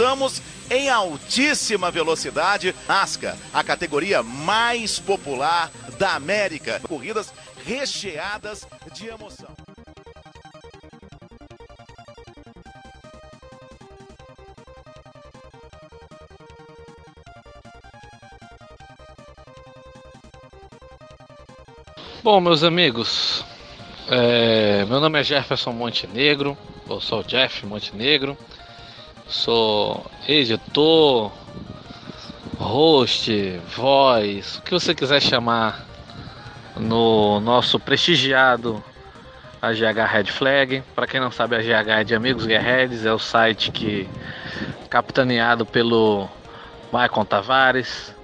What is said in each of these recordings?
começamos em altíssima velocidade. NASCAR, a categoria mais popular da América. Corridas recheadas de emoção. Bom, meus amigos, é, meu nome é Jefferson Montenegro, eu sou Jeff Montenegro, sou editor, host, voz, o que você quiser chamar no nosso prestigiado AGH Red Flag. Para quem não sabe, a GH é de Amigos Guerreiros, é o site que capitaneado pelo Maicon Tavares,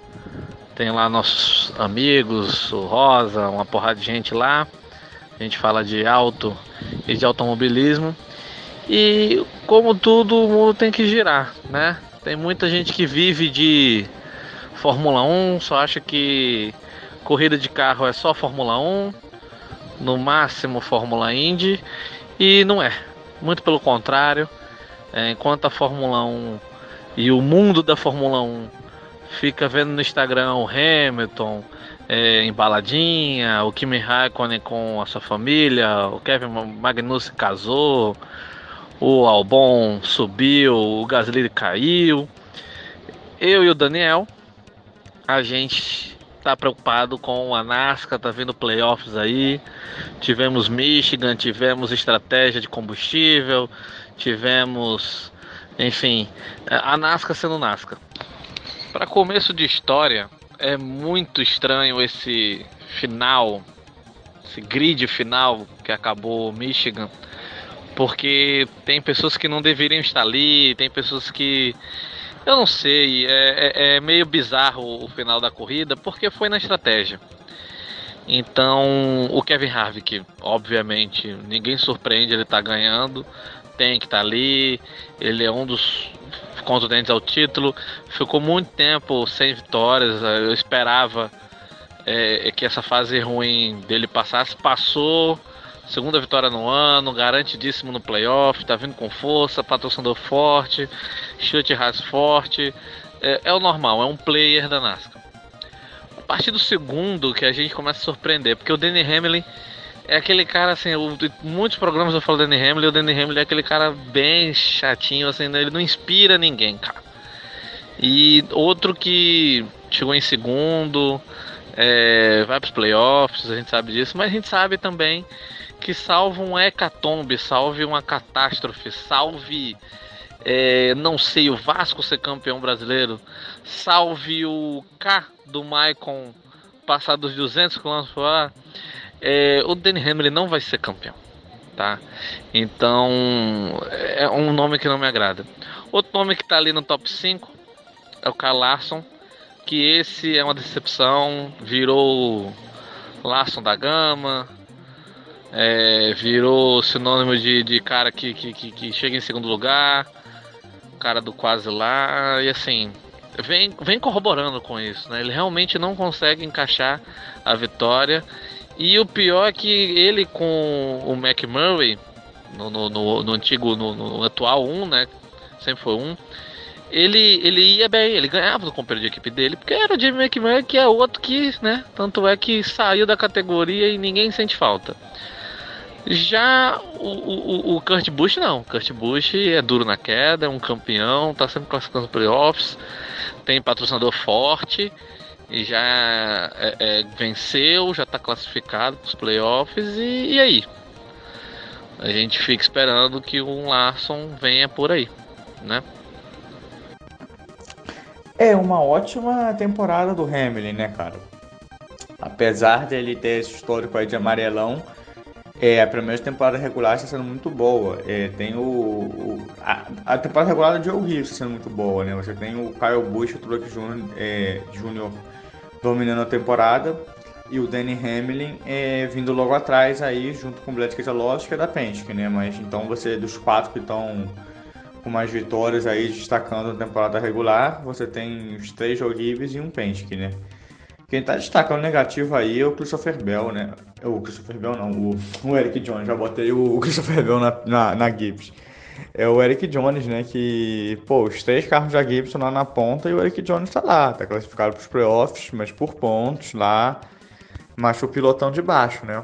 tem lá nossos amigos, o Rosa, uma porrada de gente lá. A gente fala de auto e de automobilismo. E como tudo, o mundo tem que girar, né? Tem muita gente que vive de Fórmula 1, só acha que corrida de carro é só Fórmula 1, no máximo Fórmula Indy, e não é. Muito pelo contrário, é, enquanto a Fórmula 1 e o mundo da Fórmula 1 fica vendo no Instagram o Hamilton é, em baladinha, o Kimi Raikkonen com a sua família, o Kevin Magnussen casou, o Albon subiu, o Gasly caiu. Eu e o Daniel, a gente tá preocupado com a NASCAR, tá vindo playoffs aí. Tivemos Michigan, tivemos estratégia de combustível, tivemos, enfim, a NASCAR sendo NASCAR. Para começo de história, é muito estranho esse final, esse grid final que acabou Michigan, porque tem pessoas que não deveriam estar ali, tem pessoas que eu não sei, é, é, é meio bizarro o final da corrida, porque foi na estratégia. Então, o Kevin Harvick, obviamente, ninguém surpreende ele tá ganhando, tem que estar tá ali, ele é um dos contundentes ao título. Ficou muito tempo sem vitórias. Eu esperava é, que essa fase ruim dele passasse. Passou. Segunda vitória no ano, garantidíssimo no playoff, tá vindo com força, patrocinador forte, chute raso forte. É, é o normal, é um player da NASCAR. A partir do segundo que a gente começa a surpreender, porque o Danny Hamlin é aquele cara assim, o, muitos programas eu falo Danny Hamlin, o Danny Hamlin é aquele cara bem chatinho, assim, ele não inspira ninguém, cara. E outro que chegou em segundo, é, vai para os playoffs, a gente sabe disso, mas a gente sabe também que salve um hecatombe, salve uma catástrofe, salve, é, não sei, o Vasco ser campeão brasileiro, salve o K do Maicon passar dos 200 km por hora é, o Danny Hamlin não vai ser campeão, tá? Então é um nome que não me agrada. Outro nome que tá ali no top 5 é o Carl Larson, que esse é uma decepção, virou Larson da Gama, é, virou sinônimo de, de cara que, que, que, que chega em segundo lugar, cara do quase lá, e assim, vem, vem corroborando com isso, né? Ele realmente não consegue encaixar a vitória e o pior é que ele com o McMurray, no, no, no, no antigo, no, no, atual 1, né? Sempre foi um. Ele, ele ia bem, ele ganhava no companheiro de equipe dele, porque era o Jimmy McMurray, que é outro que, né? Tanto é que saiu da categoria e ninguém sente falta. Já o, o, o Kurt Busch não. Kurt Busch é duro na queda, é um campeão, tá sempre classificando playoffs, tem patrocinador forte e já é, é, venceu, já está classificado para os playoffs e, e, aí? A gente fica esperando que o Larson venha por aí, né? É uma ótima temporada do Hamilton, né, cara? Apesar dele ter esse histórico aí de amarelão, é, a primeira temporada regular está sendo muito boa. É, tem o, o a, a, temporada regular de Joe está sendo muito boa, né? Você tem o Kyle Busch, o Truck Jr. É, dominando a temporada e o Danny Hamlin é, vindo logo atrás aí junto com o Blake Keselowski que é da Penske, né? Mas então você dos quatro que estão com mais vitórias aí destacando na temporada regular, você tem os três horríveis e um Penske, né? Quem está destacando negativo aí é o Christopher Bell, né? O Christopher Bell não, o, o Eric Jones, já botei o Christopher Bell na, na, na Gibbs. é o Eric Jones, né? Que, pô, os três carros da Gibson lá na ponta e o Eric Jones tá lá, tá classificado pros playoffs, mas por pontos lá, mas o pilotão de baixo, né?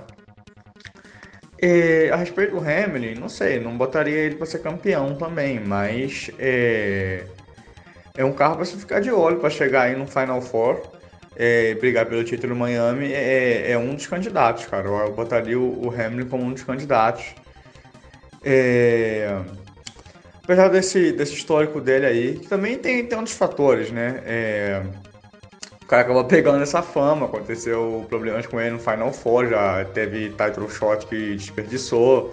E, a respeito do Hamilton, não sei, não botaria ele para ser campeão também, mas é, é um carro para você ficar de olho para chegar aí no Final Four é, brigar pelo título Miami é, é, um dos candidatos, cara. Eu botaria o, o Hamilton como um dos candidatos. É, apesar desse, desse histórico dele aí, que também tem, tem outros fatores, né? Cara acabou pegando essa fama, aconteceu problemas com ele no Final Four, já teve title shot que desperdiçou,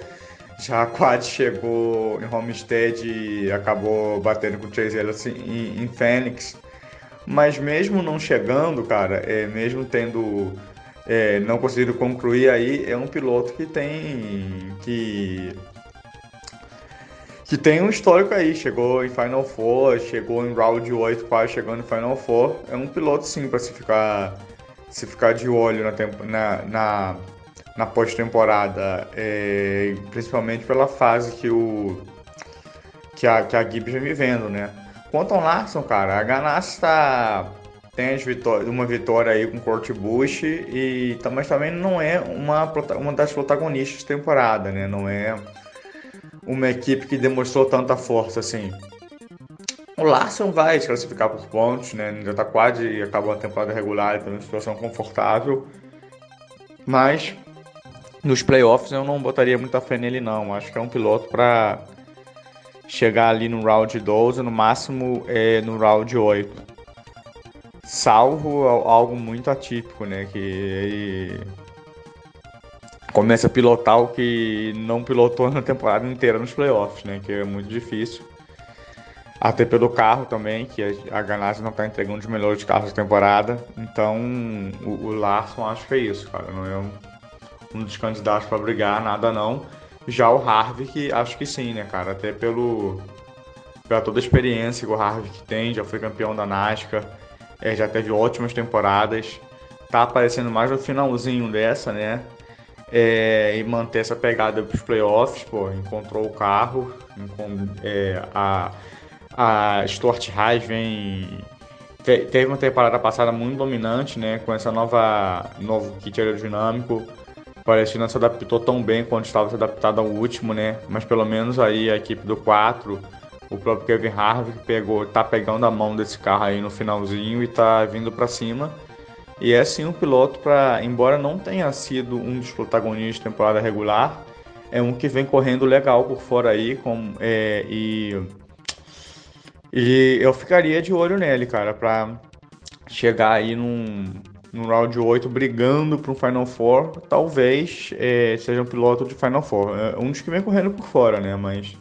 já quase chegou em Homestead e acabou batendo com o Chase Ellis em, em Phoenix. Mas mesmo não chegando, cara, é, mesmo tendo é, não conseguido concluir aí, é um piloto que tem que que tem um histórico aí, chegou em Final Four, chegou em round 8, quase chegando em Final Four. É um piloto sim para se ficar se ficar de olho na, na, na, na pós-temporada, é, principalmente pela fase que o que a, que a Gibbs vem vivendo, né? Quanto ao Larson, cara, a Ganassi tá, tem uma vitória aí com o Kurt Busch, e, mas também não é uma, uma das protagonistas da temporada, né? Não é uma equipe que demonstrou tanta força assim. O Larson vai se classificar por pontos, né? Já tá quase acabando a temporada regular, está numa situação confortável. Mas nos playoffs eu não botaria muita fé nele não. Acho que é um piloto para chegar ali no round 12, no máximo é, no round 8. Salvo algo muito atípico, né? Que ele começa a pilotar o que não pilotou na temporada inteira nos playoffs, né? Que é muito difícil. Até pelo carro também, que a Ganassi não está entregando os melhores carros da temporada. Então, o, o Larson acho que é isso, cara. Não é um, um dos candidatos para brigar, nada não. Já o Harvick, acho que sim, né, cara? Até pelo pela toda a experiência que o Harvick tem, já foi campeão da NASCAR, é, já teve ótimas temporadas, tá aparecendo mais no finalzinho dessa, né? É, e manter essa pegada para os playoffs, pô, encontrou o carro, é, a, a Stuart Haas vem teve uma temporada passada muito dominante, né, com essa nova novo kit aerodinâmico, parece que não se adaptou tão bem quanto estava se adaptado ao último, né? Mas pelo menos aí a equipe do 4, o próprio Kevin Harvick pegou, tá pegando a mão desse carro aí no finalzinho e tá vindo para cima. E é sim um piloto para, embora não tenha sido um dos protagonistas da temporada regular, é um que vem correndo legal por fora aí, com, é, e e eu ficaria de olho nele, cara, para chegar aí num, no round 8 brigando para um Final Four, talvez é, seja um piloto de Final Four. É um dos que vem correndo por fora, né? Mas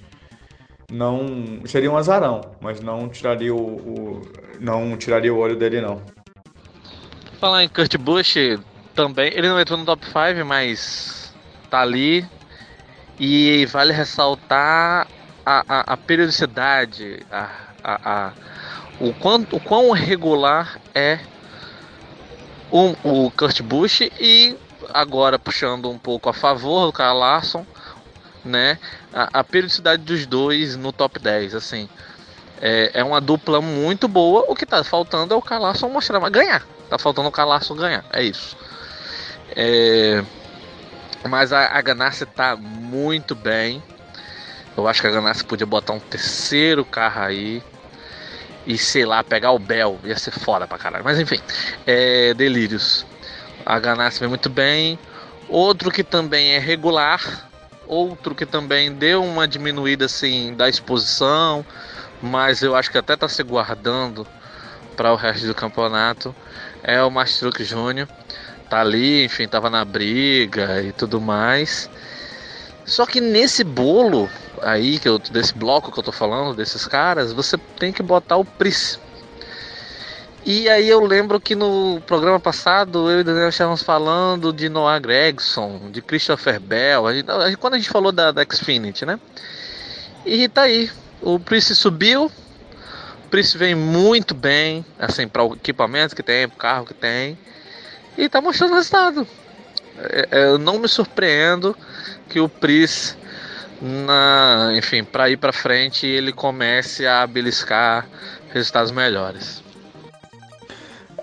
não seria um azarão, mas não tiraria o, o não tiraria o olho dele não. Falar em Kurt Busch também, ele não entrou no top 5, mas tá ali. E vale ressaltar a, a, a periodicidade, a, a, o, quanto, o quão regular é o, o Kurt Busch e agora puxando um pouco a favor do Kyle Larson, né? A, a periodicidade dos dois no top 10, assim. É, é, uma dupla muito boa. O que tá faltando é o Kyle Larson mostrar, mas ganhar. Tá faltando o Larson ganhar, é isso. É, mas a, a Ganassi tá muito bem. Eu acho que a Ganassi podia botar um terceiro carro aí e sei lá, pegar o Bell, ia ser foda pra caralho. Mas enfim, é, Delírios. A Ganassi vem muito bem. Outro que também é regular, outro que também deu uma diminuída assim da exposição, mas eu acho que até tá se guardando para o resto do campeonato, é o Mastruc Júnior. Tá ali, enfim, tava na briga e tudo mais. Só que nesse bolo aí, que eu, desse bloco que eu tô falando, desses caras, você tem que botar o Pris. E aí eu lembro que no programa passado eu e o Daniel estávamos falando de Noah Gregson, de Christopher Bell, a gente, quando a gente falou da, da Xfinity, né? E tá aí, o Pris subiu, Pris vem muito bem, assim, para o equipamento que tem, para o carro que tem, e tá mostrando resultado. É, é, eu não me surpreendo que o Pris na, enfim, para ir para frente ele comece a beliscar resultados melhores.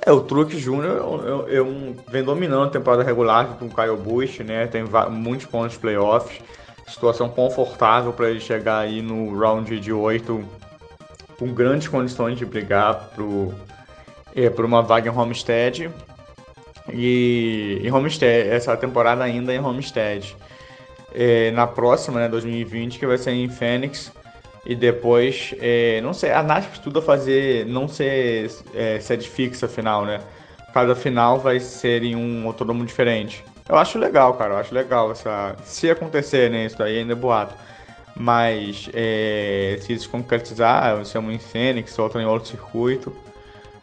É, o Truque Júnior é, um, vem dominando a temporada regular com o Kyle Busch, né? Tem muitos pontos de playoffs, situação confortável para ele chegar aí no round de 8 com grandes condições de brigar pro, é, por uma vaga em Homestead. E em Homestead, essa temporada ainda em Homestead. É, na próxima, né, 2020, que vai ser em Phoenix. E depois, é, não sei, a NASCAR estuda fazer, não ser é, sede fixa final, né? Cada final vai ser em um autódromo diferente. Eu acho legal, cara, eu acho legal essa. Se acontecer, né? Isso daí ainda é boato. Mas é, se isso concretizar, se é um em Fênix, outro em outro circuito,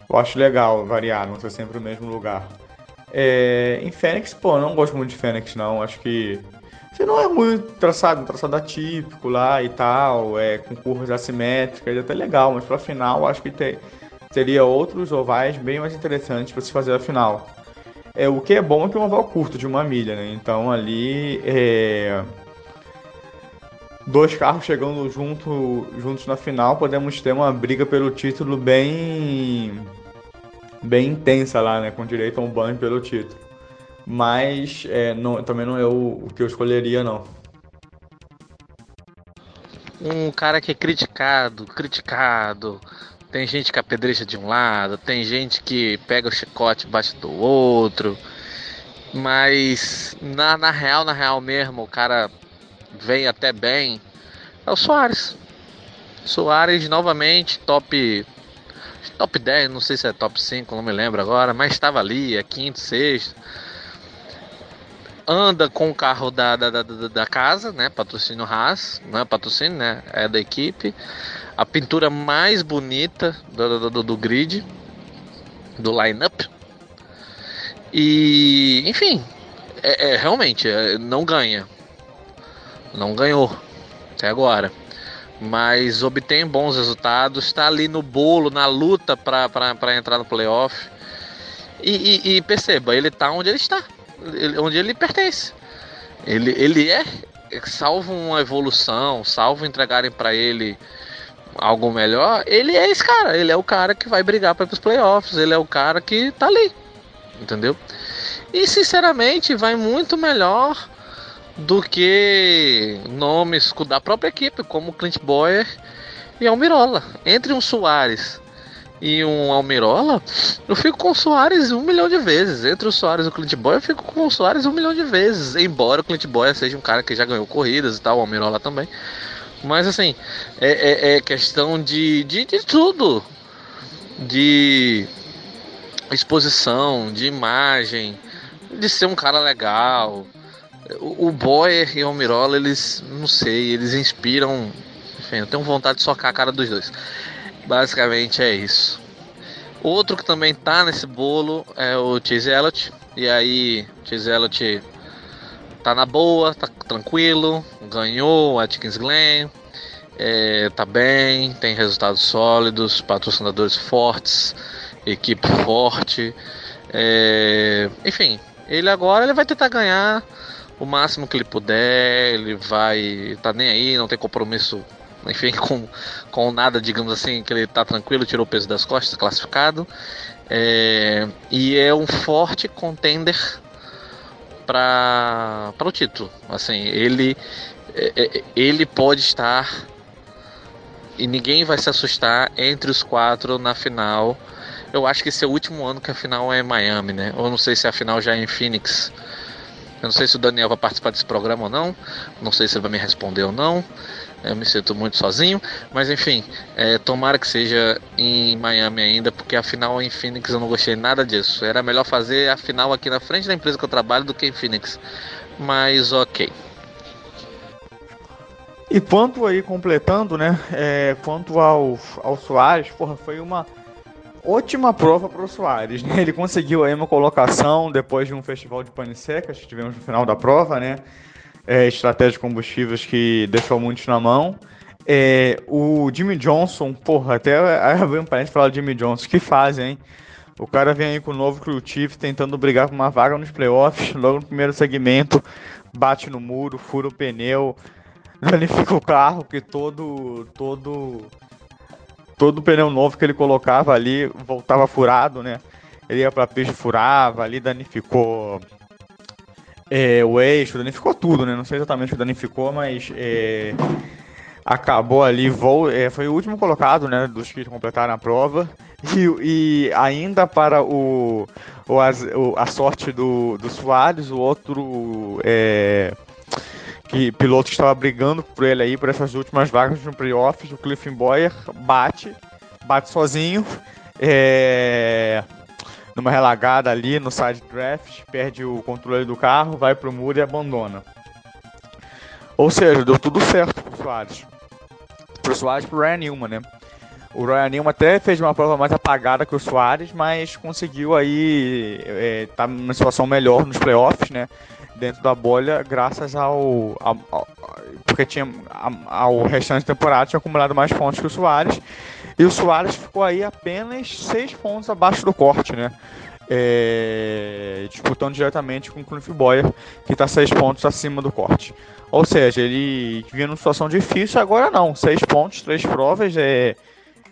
eu acho legal variar, não ser sempre o mesmo lugar. É, em Fênix, pô, não gosto muito de Fênix, não. Acho que você não é muito traçado, um traçado atípico lá e tal, é, com curvas assimétricas, é até legal, mas para final acho que ter, teria outros ovais bem mais interessantes para se fazer a final. É, o que é bom é que é um oval curto, de uma milha, né? Então ali é... dois carros chegando junto, juntos na final, podemos ter uma briga pelo título bem bem intensa lá, né? Com direito a um banho pelo título mas é, não, também não é o, o que eu escolheria, não. Um cara que é criticado, criticado. Tem gente que apedreja de um lado, tem gente que pega o chicote e bate do outro. Mas na, na real, na real mesmo, o cara vem até bem. É o Soares. Soares novamente, top top 10, não sei se é top 5, não me lembro agora, mas estava ali, é quinto, sexto anda com o carro da, da, da, da casa, né? Patrocínio Haas, não é patrocínio, né? É da equipe. A pintura mais bonita do, do, do grid, do lineup. E, enfim, é, é realmente é, não ganha, não ganhou até agora, mas obtém bons resultados. Está ali no bolo, na luta para entrar no playoff. E, e, e perceba, ele está onde ele está onde ele pertence. Ele, ele é, salvo uma evolução, salvo entregarem para ele algo melhor, ele é esse cara. Ele é o cara que vai brigar para os playoffs. Ele é o cara que tá ali, entendeu? E sinceramente, vai muito melhor do que nomes da própria equipe, como Clint Boyer e Almirola. Entre um Soares e um Almirola, eu fico com o Soares um milhão de vezes. Entre o Soares e o Clint Boyer, eu fico com o Soares um milhão de vezes. Embora o Clint Boyer seja um cara que já ganhou corridas e tal, o Almirola também. Mas assim, é, é, é questão de, de, de tudo. De exposição, de imagem, de ser um cara legal. O, Boyer e o Almirola, eles, não sei, eles inspiram. Enfim, eu tenho vontade de socar a cara dos dois. Basicamente é isso. Outro que também tá nesse bolo é o Chase Elliott. E aí, Chase Elliott tá na boa, tá tranquilo, ganhou o Atkins Glen, é, tá bem, tem resultados sólidos, patrocinadores fortes, equipe forte. É, enfim, ele agora ele vai tentar ganhar o máximo que ele puder, ele vai tá nem aí, não tem compromisso enfim, com, com nada, digamos assim, que ele tá tranquilo, tirou o peso das costas, classificado. É, e é um forte contender para o título. Assim, ele, é, é, ele pode estar e ninguém vai se assustar entre os quatro na final. Eu acho que esse é o último ano que a final é em Miami, né? Ou não sei se a final já é em Phoenix. Eu não sei se o Daniel vai participar desse programa ou não. Não sei se ele vai me responder ou não. Eu me sinto muito sozinho, mas enfim, é, tomara que seja em Miami ainda, porque a final em Phoenix eu não gostei nada disso. Era melhor fazer a final aqui na frente da empresa que eu trabalho do que em Phoenix. Mas ok. E quanto aí, completando, né? É, quanto ao, ao Soares, porra, foi uma ótima prova para o Soares, né? Ele conseguiu aí uma colocação depois de um festival de pane secas que tivemos no final da prova, né? é, estratégia de combustíveis que deixou muitos na mão. É, o Jimmy Johnson, porra, até abri um parente falar de Jimmy Johnson, que faz, hein? O cara vem aí com o novo crew tentando brigar por uma vaga nos playoffs, logo no primeiro segmento, bate no muro, fura o pneu. danifica o carro, que todo todo todo pneu novo que ele colocava ali voltava furado, né? Ele ia para pista furava, ali danificou é, o eixo, danificou tudo, né? Não sei exatamente o que danificou, mas é, acabou ali, voo, é, foi o último colocado, né? Dos que completaram a prova. E, e ainda para o, o, a sorte do, do Soares, o outro é, que piloto que estava brigando por ele aí, por essas últimas vagas no playoffs, o Cliff Boyer bate, bate sozinho. É, numa relagada ali no side draft, perde o controle do carro, vai pro muro e abandona. Ou seja, deu tudo certo pro Soares. Pro Soares e pro Ryan Newman, né? O Ryan Newman até fez uma prova mais apagada que o Soares, mas conseguiu aí é, tá numa situação melhor nos playoffs, né? Dentro da bolha, graças ao, ao, porque tinha ao restante da temporada tinha acumulado mais pontos que o Soares e o Soares ficou aí apenas seis pontos abaixo do corte, né? É, disputando diretamente com o Cliff Boyer, que está seis pontos acima do corte. Ou seja, ele vinha numa situação difícil, agora não. Seis pontos, três provas, é,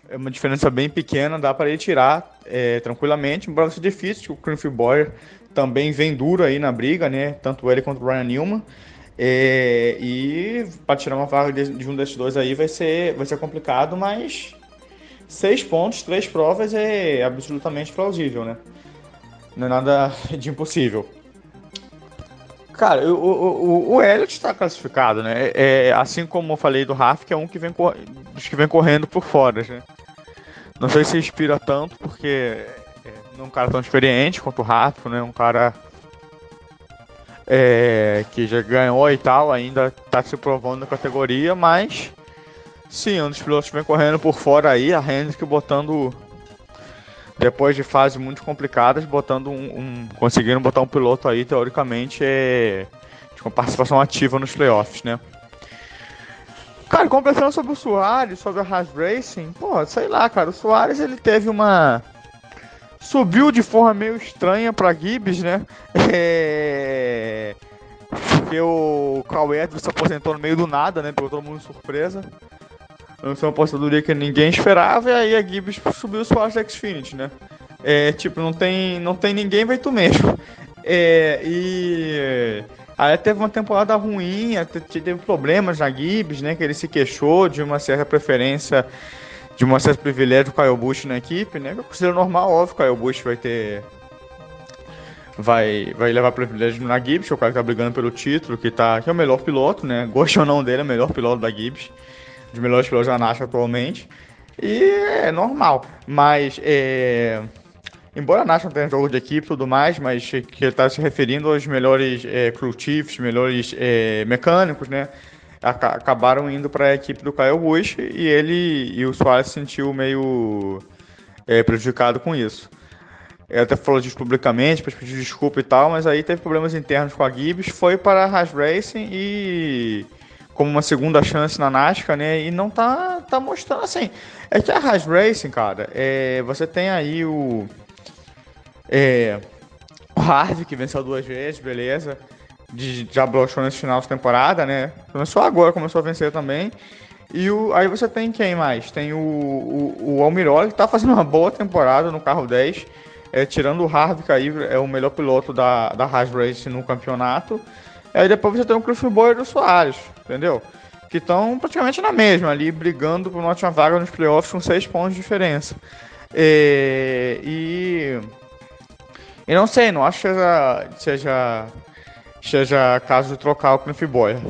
é uma diferença bem pequena, dá para ele tirar é, tranquilamente, embora seja difícil, o Cliff Boyer também vem duro aí na briga, né? Tanto ele quanto o Ryan Newman. É, e para tirar uma vaga de, de, um desses dois aí vai ser, vai ser complicado, mas seis pontos, três provas é absolutamente plausível, né? Não é nada de impossível. Cara, o, o, o Elliot está classificado, né? É, assim como eu falei do Raf, que é um que vem, dos que vem correndo por fora, né? Não sei se inspira tanto, porque um cara tão experiente quanto o Rafa, né? Um cara é, que já ganhou e tal, ainda está se provando na categoria, mas Sim, um dos pilotos vem correndo por fora aí, a Hendrick botando. Depois de fases muito complicadas, botando um, um. conseguindo botar um piloto aí, teoricamente, é, com participação ativa nos playoffs, né? Cara, completando sobre o Soares, sobre a Haas Racing, pô, sei lá, cara, o Soares ele teve uma. Subiu de forma meio estranha pra Gibbs, né? É... Porque o Carl Edwards se aposentou no meio do nada, né? Pegou todo mundo de surpresa lançou uma apostadoria que ninguém esperava, e aí a Gibbs subiu Soares da Xfinity, né? É, tipo, não tem, não tem ninguém, vai tu mesmo. É, e aí teve uma temporada ruim, teve problemas na Gibbs, né? Que ele se queixou de uma certa preferência, de uma certa privilégio do Kyle Busch na equipe, né? Que eu considero normal, óbvio, o Kyle Busch vai ter vai, vai levar privilégio na Gibbs, é o cara que tá brigando pelo título, que, tá, que é o melhor piloto, né? Goste ou não dele, é o melhor piloto da Gibbs de melhores pilotos da NASCAR atualmente. E é normal. Mas, é... embora a NASCAR tenha jogo de equipe e tudo mais, mas que ele está se referindo aos melhores é, crew chiefs, melhores é, mecânicos, né? Acabaram indo para a equipe do Kyle Busch e ele e o Soares se sentiu meio é, prejudicado com isso. Ele até falou disso publicamente, para pedir desculpa e tal, mas aí teve problemas internos com a Gibbs, foi para a Haas Racing e como uma segunda chance na NASCAR, né? E não tá, tá mostrando assim. É que a Haas Racing, cara, é, você tem aí o. É, o Harvey, que venceu duas vezes, beleza. De, bloqueou nesse final de temporada, né? Começou agora, começou a vencer também. E o, aí você tem quem mais? Tem o, o, o que tá fazendo uma boa temporada no carro 10. É, tirando o que aí é o melhor piloto da, da Haas Racing no campeonato. Aí depois você tem o Cliff Boyer e o Soares, entendeu? Que estão praticamente na mesma, ali brigando por uma última vaga nos playoffs com seis pontos de diferença. E, e, e não sei, não acho que seja, seja, seja caso de trocar o Cliff Boyer.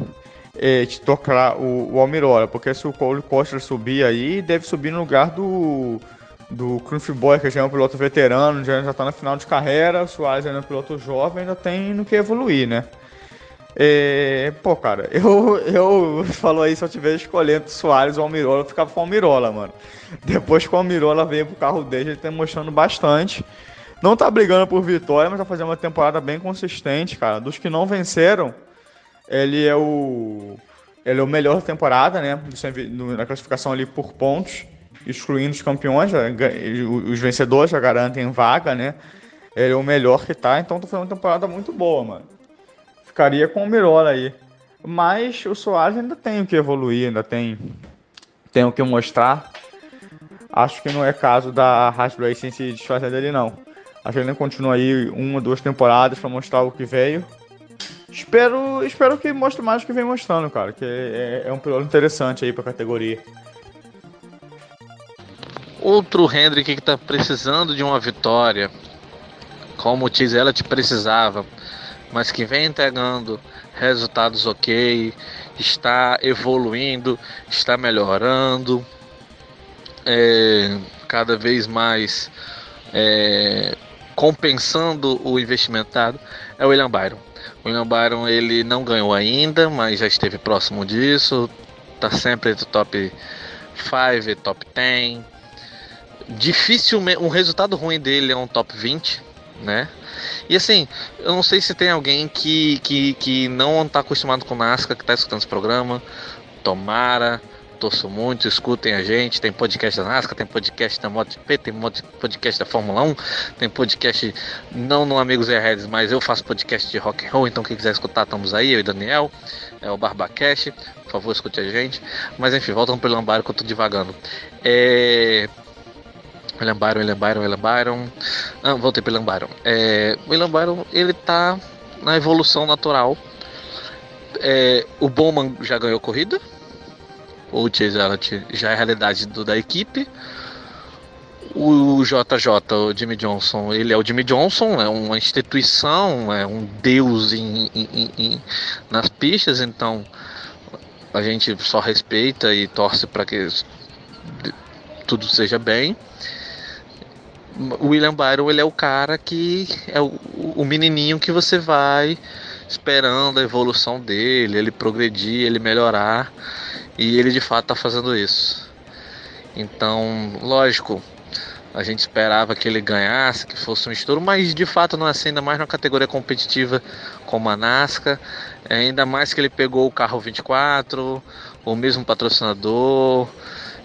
E, de trocar o, o Almirola, porque se o Cole Costa subir aí, deve subir no lugar do do Cliff Boy, que já é um piloto veterano, já está na final de carreira, o Soares ainda é um piloto jovem, ainda tem no que evoluir, né? É, pô, cara, eu, eu falou aí se eu tivesse escolhendo Soares ou Almirola, eu ficava com o Almirola, mano. Depois que o Almirola veio pro carro dele, ele tá mostrando bastante. Não tá brigando por vitória, mas tá fazendo uma temporada bem consistente, cara. Dos que não venceram, ele é o. Ele é o melhor da temporada, né? Na classificação ali por pontos, excluindo os campeões, os vencedores já garantem vaga, né? Ele é o melhor que tá, então tá fazendo uma temporada muito boa, mano ficaria com o Mirola aí. Mas o Soares ainda tem o que evoluir, ainda tem, tem o que mostrar. Acho que não é caso da Haas Racing se desfazer dele, não. Que ele continua aí uma, duas temporadas para mostrar o que veio. Espero, espero que mostre mais o que vem mostrando, cara. Que é, é um piloto interessante aí pra categoria. Outro Hendrick que tá precisando de uma vitória, como o te precisava, mas que vem entregando resultados ok, está evoluindo, está melhorando, é, cada vez mais é, compensando o investimentado, é o William Byron. O William Byron ele não ganhou ainda, mas já esteve próximo disso, está sempre entre top 5, top 10. Dificilmente, um resultado ruim dele é um top 20, né? E assim, eu não sei se tem alguém que, que, que não está acostumado com NASCAR, que está escutando esse programa. Tomara, torço muito, escutem a gente. Tem podcast da NASCAR, tem podcast da MotoGP, tem podcast da Fórmula 1, tem podcast não no Amigos Airheads, mas eu faço podcast de rock and roll, então quem quiser escutar, estamos aí, eu e Daniel, é o Barbacast, por favor, escute a gente. Mas enfim, voltando pro Lambairo que eu tô devagando. É... William Byron, William Byron, William Byron. Ah, voltei para William Byron. É, William Byron, ele tá na evolução natural. É, o Bowman já ganhou corrida. O Chase já é realidade do, da equipe. O JJ, o Jimmy Johnson, ele é o Jimmy Johnson, é uma instituição, é um deus em, em, em, nas pistas, então a gente só respeita e torce para que tudo seja bem William Byron ele é o cara que é o, o menininho que você vai esperando a evolução dele, ele progredir, ele melhorar, e ele de fato está fazendo isso. Então, lógico, a gente esperava que ele ganhasse, que fosse um estouro, mas de fato não é assim, ainda mais numa categoria competitiva como a NASCAR, ainda mais que ele pegou o carro 24, o mesmo patrocinador.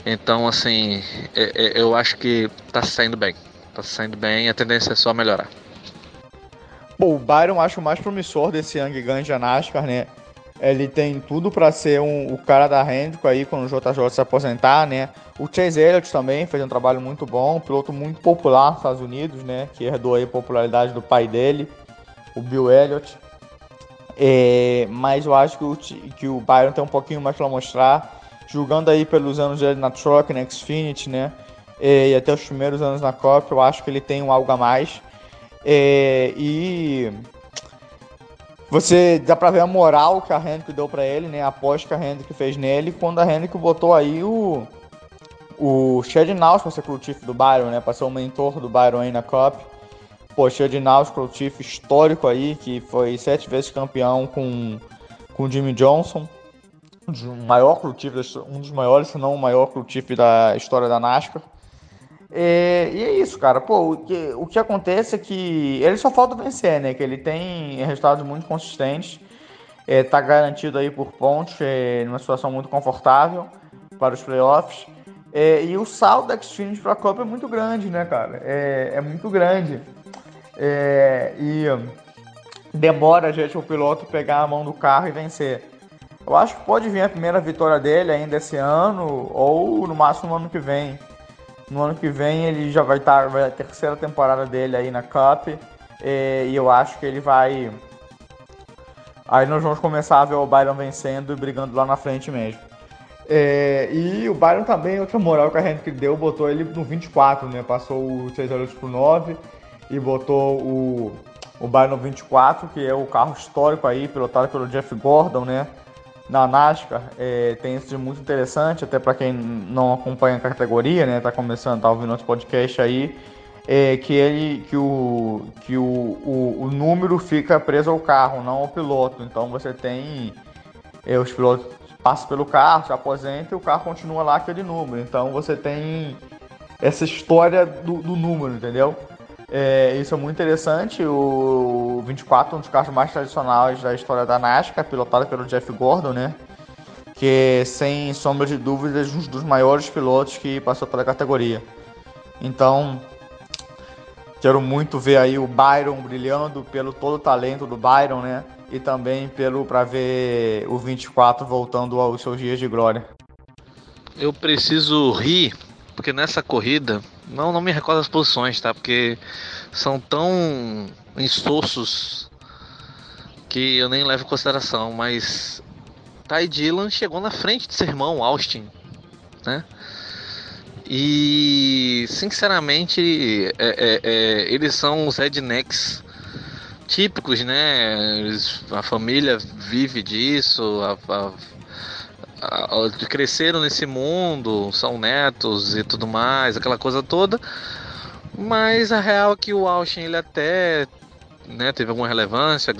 Então, assim, é, é, eu acho que está saindo bem tá saindo bem, a tendência é só melhorar. Bom, o Byron acho o mais promissor desse Young Ganja NASCAR, né? Ele tem tudo para ser um, o cara da Hendrick aí quando o JJ se aposentar, né? O Chase Elliott também fez um trabalho muito bom, um piloto muito popular nos Estados Unidos, né? Que herdou aí a popularidade do pai dele, o Bill Elliott. É, mas eu acho que o, que o Byron tem um pouquinho mais para mostrar, julgando aí pelos anos dele na Truck, na Xfinity, né? e até os primeiros anos na Copa, eu acho que ele tem um algo a mais. É, e você dá pra ver a moral que a Hendrick deu para ele, né? A aposta que a Hendrick fez nele, quando a Hendrick botou aí o o Chad Naus para ser chief do Byron, né? Para ser o mentor do Byron aí na Cup. Pô, Chad Naus, chief histórico aí, que foi sete vezes campeão com o Jimmy Johnson. Um maior crew chief, um dos maiores, se não o maior chief da história da NASCAR. É, e é isso, cara. Pô, o que, o que acontece é que ele só falta vencer, né? Que ele tem resultados muito consistentes. É, tá garantido aí por pontos, é, numa situação muito confortável para os playoffs. É, e o saldo da Xfinity para a Copa é muito grande, né, cara? É, é muito grande. É, e demora gente, o piloto, pegar a mão do carro e vencer. Eu acho que pode vir a primeira vitória dele ainda esse ano, ou no máximo no ano que vem. No ano que vem ele já vai estar, vai a terceira temporada dele aí na Cup. E, e eu acho que ele vai. Aí nós vamos começar a ver o Byron vencendo e brigando lá na frente mesmo. É, e o Byron também, outra moral que a gente deu, botou ele no 24, né? Passou o 6 horas por 9 e botou o, o Byron 24, que é o carro histórico aí, pilotado pelo Jeff Gordon, né? Na NASCAR é, tem isso de muito interessante, até para quem não acompanha a categoria, né, tá começando, tá ouvindo nosso podcast aí, é que ele que o que o, o, o número fica preso ao carro, não ao piloto. Então você tem é, os pilotos passam pelo carro, se aposentam e o carro continua lá aquele número. Então você tem essa história do, do número, entendeu? É, isso é muito interessante. O 24 é um dos carros mais tradicionais da história da NASCAR, pilotado pelo Jeff Gordon, né? Que sem sombra de dúvidas um dos maiores pilotos que passou pela categoria. Então, Quero muito ver aí o Byron brilhando pelo todo o talento do Byron, né? E também pelo para ver o 24 voltando aos seus dias de glória. Eu preciso rir, porque nessa corrida, não, não me recordo as posições, tá? Porque são tão insossos que eu nem levo em consideração, mas Ty Dillon chegou na frente de seu irmão Austin, né? E sinceramente, é, é, é, eles são os rednecks típicos, né? Eles, a família vive disso, a, a, cresceram nesse mundo, são netos e tudo mais, aquela coisa toda. Mas a real é que o Austin ele até né, teve alguma relevância,